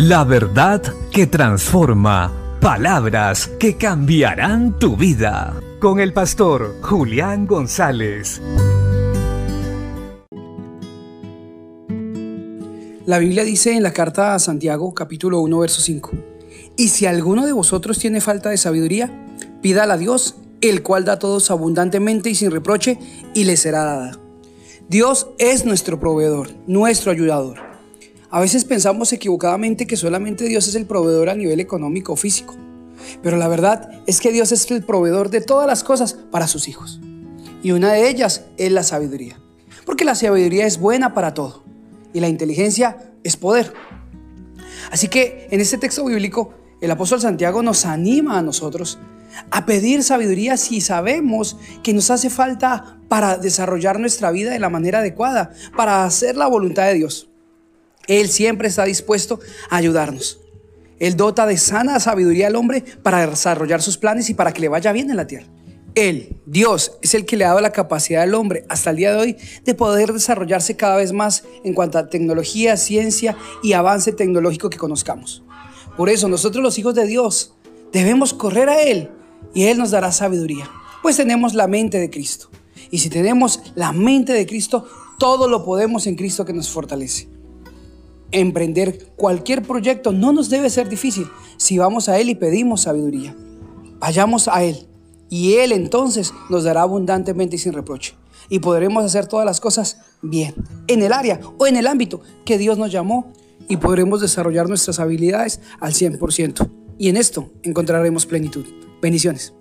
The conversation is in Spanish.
La verdad que transforma. Palabras que cambiarán tu vida. Con el pastor Julián González. La Biblia dice en la carta a Santiago capítulo 1 verso 5, y si alguno de vosotros tiene falta de sabiduría, pídala a Dios, el cual da a todos abundantemente y sin reproche, y le será dada. Dios es nuestro proveedor, nuestro ayudador. A veces pensamos equivocadamente que solamente Dios es el proveedor a nivel económico o físico, pero la verdad es que Dios es el proveedor de todas las cosas para sus hijos. Y una de ellas es la sabiduría, porque la sabiduría es buena para todo y la inteligencia es poder. Así que en este texto bíblico el apóstol Santiago nos anima a nosotros a pedir sabiduría si sabemos que nos hace falta para desarrollar nuestra vida de la manera adecuada, para hacer la voluntad de Dios. Él siempre está dispuesto a ayudarnos. Él dota de sana sabiduría al hombre para desarrollar sus planes y para que le vaya bien en la tierra. Él, Dios, es el que le ha dado la capacidad al hombre hasta el día de hoy de poder desarrollarse cada vez más en cuanto a tecnología, ciencia y avance tecnológico que conozcamos. Por eso nosotros los hijos de Dios debemos correr a Él y Él nos dará sabiduría, pues tenemos la mente de Cristo. Y si tenemos la mente de Cristo, todo lo podemos en Cristo que nos fortalece. Emprender cualquier proyecto no nos debe ser difícil si vamos a Él y pedimos sabiduría. Vayamos a Él y Él entonces nos dará abundantemente y sin reproche. Y podremos hacer todas las cosas bien, en el área o en el ámbito que Dios nos llamó y podremos desarrollar nuestras habilidades al 100%. Y en esto encontraremos plenitud. Bendiciones.